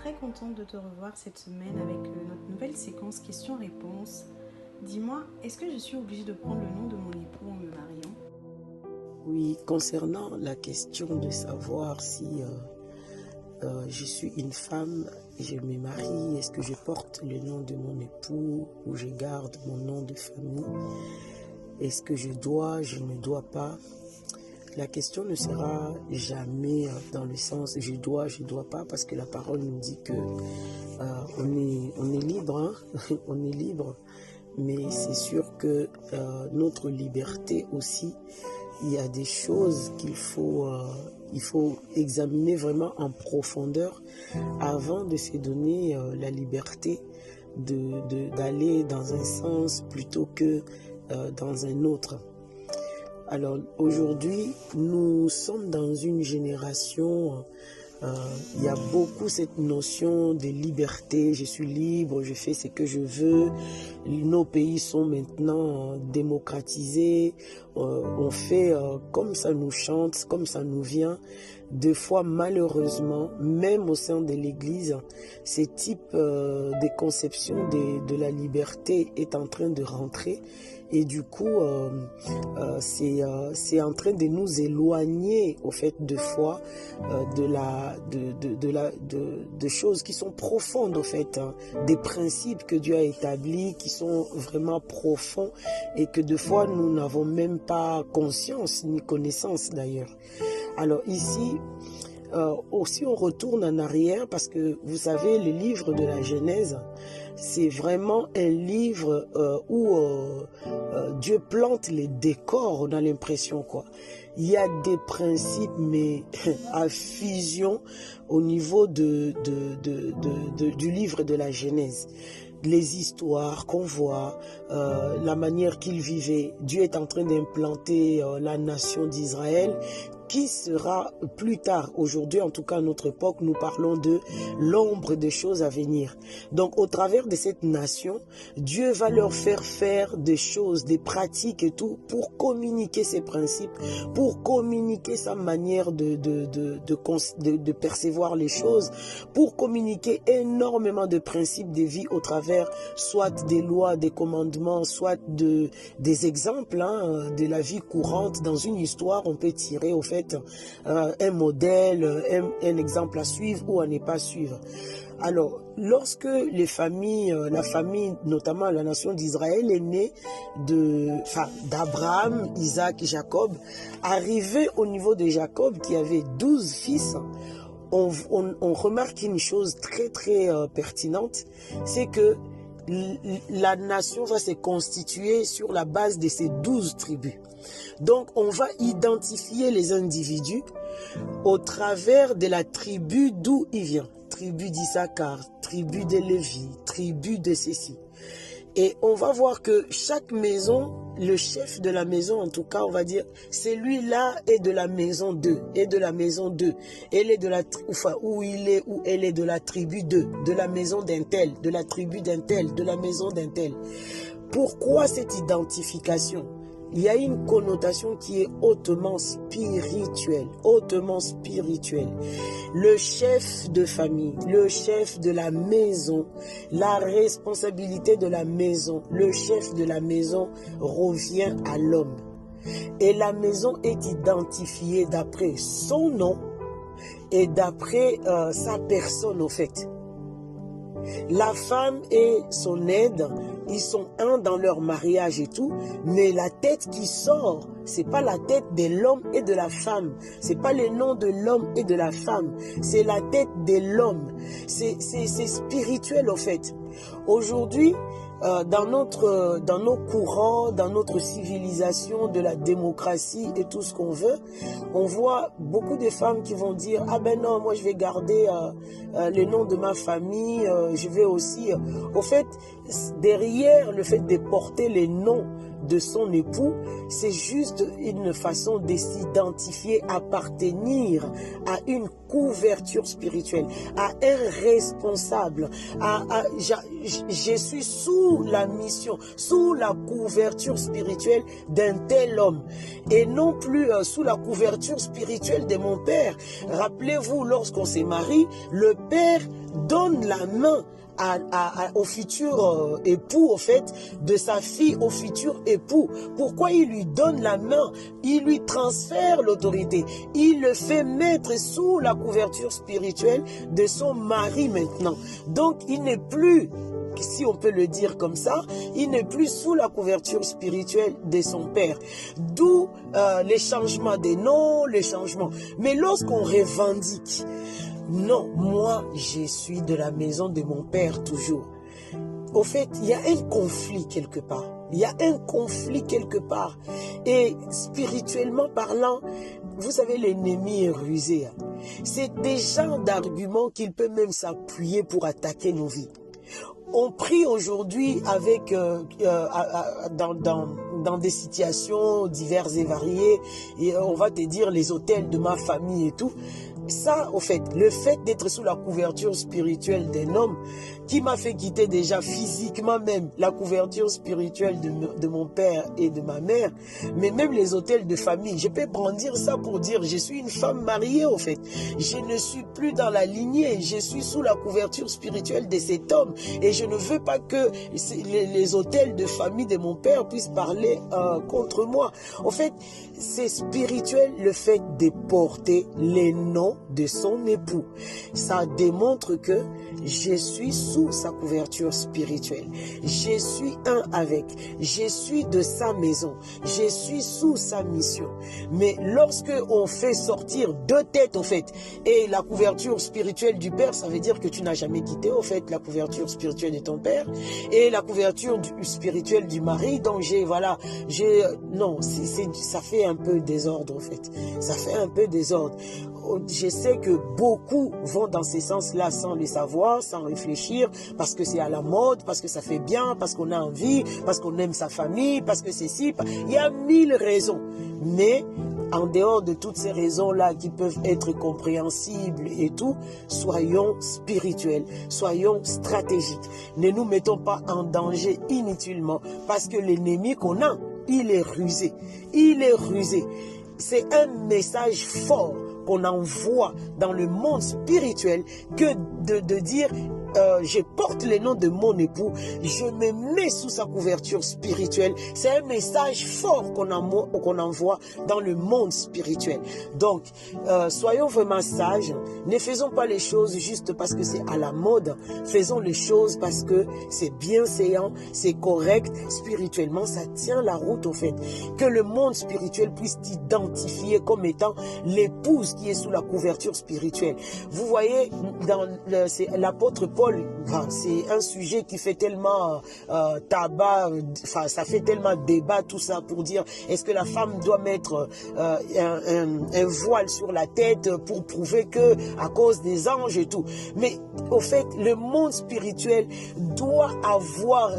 Très contente de te revoir cette semaine avec euh, notre nouvelle séquence questions-réponses. Dis-moi, est-ce que je suis obligée de prendre le nom de mon époux en me mariant? Oui, concernant la question de savoir si euh, euh, je suis une femme je me marie, est-ce que je porte le nom de mon époux ou je garde mon nom de famille? Est-ce que je dois, je ne dois pas? La question ne sera jamais euh, dans le sens je dois, je dois pas, parce que la parole nous dit que euh, on, est, libre, hein. on est libre, mais c'est sûr que euh, notre liberté aussi, il y a des choses qu'il faut, examiner vraiment en profondeur avant de se donner la liberté d'aller dans un sens plutôt que dans un autre. Alors aujourd'hui, nous sommes dans une génération, euh, il y a beaucoup cette notion de liberté, je suis libre, je fais ce que je veux. Nos pays sont maintenant démocratisés, euh, on fait euh, comme ça nous chante, comme ça nous vient. Deux fois, malheureusement, même au sein de l'Église, ce type de conception de, de la liberté est en train de rentrer et du coup, euh, euh, c'est euh, en train de nous éloigner, au fait, de foi, de, la, de, de, de, la, de, choses qui sont profondes, au fait, hein, des principes que Dieu a établis, qui sont vraiment profonds et que de fois, nous n'avons même pas conscience ni connaissance d'ailleurs. Alors ici, euh, aussi on retourne en arrière parce que vous savez, le livre de la Genèse, c'est vraiment un livre euh, où euh, Dieu plante les décors, a l'impression quoi. Il y a des principes, mais à fusion au niveau du livre de la Genèse les histoires qu'on voit, la manière qu'il vivait. Dieu est en train d'implanter la nation d'Israël qui sera plus tard, aujourd'hui en tout cas à notre époque, nous parlons de l'ombre des choses à venir. Donc au travers de cette nation, Dieu va leur faire faire des choses, des pratiques et tout pour communiquer ses principes, pour communiquer sa manière de, de, de, de, percevoir les choses, pour communiquer énormément de principes de vie au travers soit des lois, des commandements, soit de, des exemples hein, de la vie courante. Dans une histoire, on peut tirer au fait euh, un modèle, un, exemple à suivre ou à ne pas suivre. Alors, lorsque les familles, euh, la famille, notamment la nation d'Israël, est née de, d'Abraham, Isaac et Jacob, arrivé au niveau de Jacob qui avait douze fils, on, remarque une chose très très euh, pertinente, c'est que la nation va se constituer sur la base de ces douze tribus. Donc on va identifier les individus au travers de la tribu d'où il vient. Tribu d'Issachar, tribu de Lévi, tribu de ceci. Et on va voir que chaque maison, le chef de la maison, en tout cas, on va dire, celui-là est de la maison 2, est de la maison 2. Elle est de la, enfin, où il est, où elle est de la tribu 2, de la maison d'un tel, de la tribu d'un tel, de la maison d'un tel. Pourquoi cette identification? Il y a une connotation qui est hautement spirituelle, hautement spirituelle. Le chef de famille, le chef de la maison, la responsabilité de la maison, le chef de la maison revient à l'homme. Et la maison est identifiée d'après son nom et d'après euh, sa personne au fait. La femme et son aide, ils sont un dans leur mariage et tout, mais la tête qui sort, c'est pas la tête de l'homme et de la femme. C'est pas le nom de l'homme et de la femme. C'est la tête de l'homme. C'est spirituel au fait. Aujourd'hui, euh, dans, notre, dans nos courants, dans notre civilisation de la démocratie et tout ce qu'on veut, on voit beaucoup de femmes qui vont dire ah ben non moi je vais garder euh, euh, le nom de ma famille, je vais aussi. Au fait, derrière le fait de porter les noms de son époux, c'est juste une façon de s'identifier, appartenir à une couverture spirituelle, à un responsable, je suis sous la mission, sous la couverture spirituelle d'un tel homme et non plus euh, sous la couverture spirituelle de mon père. Rappelez-vous, lorsqu'on s'est marié, le père donne la main au futur euh, époux, au fait, de sa fille au futur époux. Pourquoi il lui donne la main? Il lui transfère l'autorité. Il le fait mettre sous la couverture spirituelle de son mari maintenant. Donc, il n'est plus si on peut le dire comme ça, il n'est plus sous la couverture spirituelle de son père. D'où euh, les changements des noms, les changements. Mais lorsqu'on revendique non, moi, je suis de la maison de mon père toujours. Au fait, il y a un conflit quelque part. Il y a un conflit quelque part. Et spirituellement parlant, vous savez, l'ennemi est rusé. Hein. C'est des genres d'arguments qu'il peut même s'appuyer pour attaquer nos vies. On prie aujourd'hui avec euh, euh, dans, dans, dans, des situations diverses et variées, et on va te dire les hôtels de ma famille et tout ça, au fait, le fait d'être sous la couverture spirituelle d'un homme qui m'a fait quitter déjà physiquement même la couverture spirituelle de, mon père et de ma mère, mais même les hôtels de famille. Je peux brandir ça pour dire je suis une femme mariée, au fait. Je ne suis plus dans la lignée, je suis sous la couverture spirituelle de cet homme et je ne veux pas que les, hôtels de famille de mon père puissent parler euh, contre moi. En fait, c'est spirituel le fait de porter les noms de son époux. Ça démontre que je suis sous sa couverture spirituelle. Je suis un avec. Je suis de sa maison. Je suis sous sa mission. Mais lorsque on fait sortir deux têtes, au fait, et la couverture spirituelle du Père, ça veut dire que tu n'as jamais quitté, au fait, la couverture spirituelle de ton Père, et la couverture spirituelle du mari. Donc j'ai, voilà, j'ai, non, c'est, ça fait un peu désordre, au fait. Ça fait un peu désordre je sais que beaucoup vont dans ce sens-là sans le savoir, sans réfléchir, parce que c'est à la mode, parce que ça fait bien, parce qu'on a envie, parce qu'on aime sa famille, parce que c'est si. Il y a mille raisons. Mais en dehors de toutes ces raisons-là qui peuvent être compréhensibles et tout, soyons spirituels, soyons stratégiques. Ne nous mettons pas en danger inutilement parce que l'ennemi qu'on a, il est rusé. Il est rusé. C'est un message fort qu'on envoie dans le monde spirituel que de, de dire euh, je porte le nom de mon époux, je me mets sous sa couverture spirituelle. C'est un message fort qu'on envoie dans le monde spirituel. Donc, euh, soyons vraiment sages. Ne faisons pas les choses juste parce que c'est à la mode. Faisons les choses parce que c'est bienséant, c'est correct. Spirituellement, ça tient la route au fait. Que le monde spirituel puisse t'identifier comme étant l'épouse qui est sous la couverture spirituelle. Vous voyez, dans l'apôtre Paul c'est un sujet qui fait tellement euh, tabac, enfin ça fait tellement débat tout ça pour dire est-ce que la femme doit mettre euh, un, voile sur la tête pour prouver que à cause des anges et tout. Mais au fait, le monde spirituel doit avoir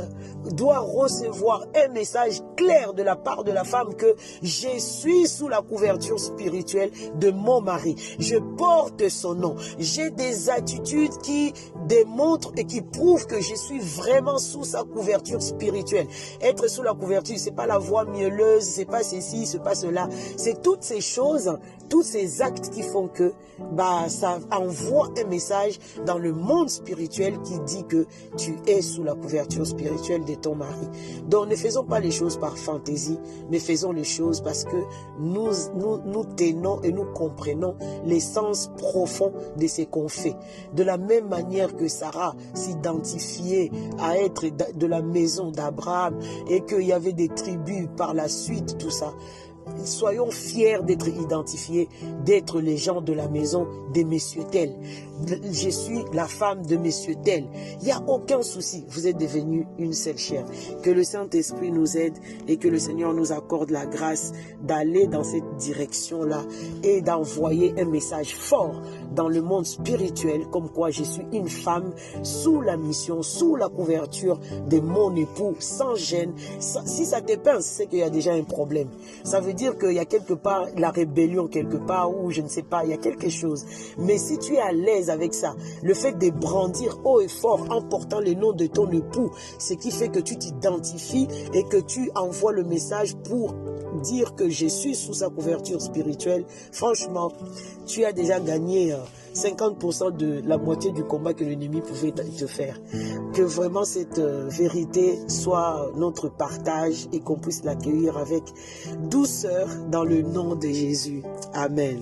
doit recevoir un message clair de la part de la femme que je suis sous la couverture spirituelle de mon mari. Je porte son nom. J'ai des attitudes qui démontrent et qui prouvent que je suis vraiment sous sa couverture spirituelle. Être sous la couverture, c'est pas la voix mielleuse, c'est pas ceci, c'est pas cela. C'est toutes ces choses, tous ces actes qui font que bah ça envoie un message dans le monde spirituel qui dit que tu es sous la couverture spirituelle ton mari. Donc ne faisons pas les choses par fantaisie, mais faisons les choses parce que nous, nous, nous tenons et nous comprenons l'essence profond de ce qu'on fait. De la même manière que Sarah s'identifiait à être de la maison d'Abraham et qu'il y avait des tribus par la suite, tout ça soyons fiers d'être identifiés, d'être les gens de la maison des messieurs tels. Je suis la femme de messieurs tels. Il n'y a aucun souci. Vous êtes devenus une seule chair. Que le Saint-Esprit nous aide et que le Seigneur nous accorde la grâce d'aller dans cette direction-là et d'envoyer un message fort dans le monde spirituel, comme quoi je suis une femme sous la mission, sous la couverture de mon époux, sans gêne. si ça te pince, c'est qu'il y a déjà un problème. Ça veut dire qu'il y a quelque part la rébellion, quelque part, ou je ne sais pas, il y a quelque chose. Mais si tu es à l'aise avec ça, le fait de brandir haut et fort en portant le nom de ton époux, ce qui fait que tu t'identifies et que tu envoies le message pour dire que je suis sous sa couverture spirituelle, franchement, tu as déjà gagné 50% euh, de la moitié du combat que l'ennemi pouvait te faire. Que vraiment cette euh, vérité soit notre partage et qu'on puisse l'accueillir avec douceur dans le nom de Jésus. Amen.